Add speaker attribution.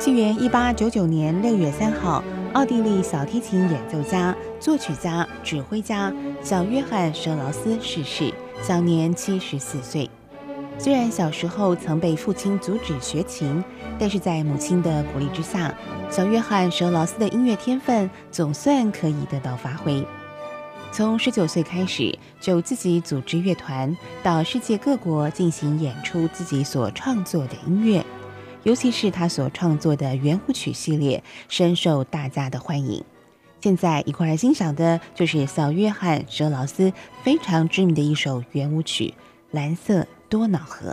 Speaker 1: 纪元一八九九年六月三号，奥地利小提琴演奏家、作曲家、指挥家小约翰·舍劳斯逝世，享年七十四岁。虽然小时候曾被父亲阻止学琴，但是在母亲的鼓励之下，小约翰·舍劳斯的音乐天分总算可以得到发挥。从十九岁开始，就自己组织乐团，到世界各国进行演出自己所创作的音乐。尤其是他所创作的圆舞曲系列深受大家的欢迎。现在一块来欣赏的就是小约翰·舍劳斯非常知名的一首圆舞曲《蓝色多瑙河》。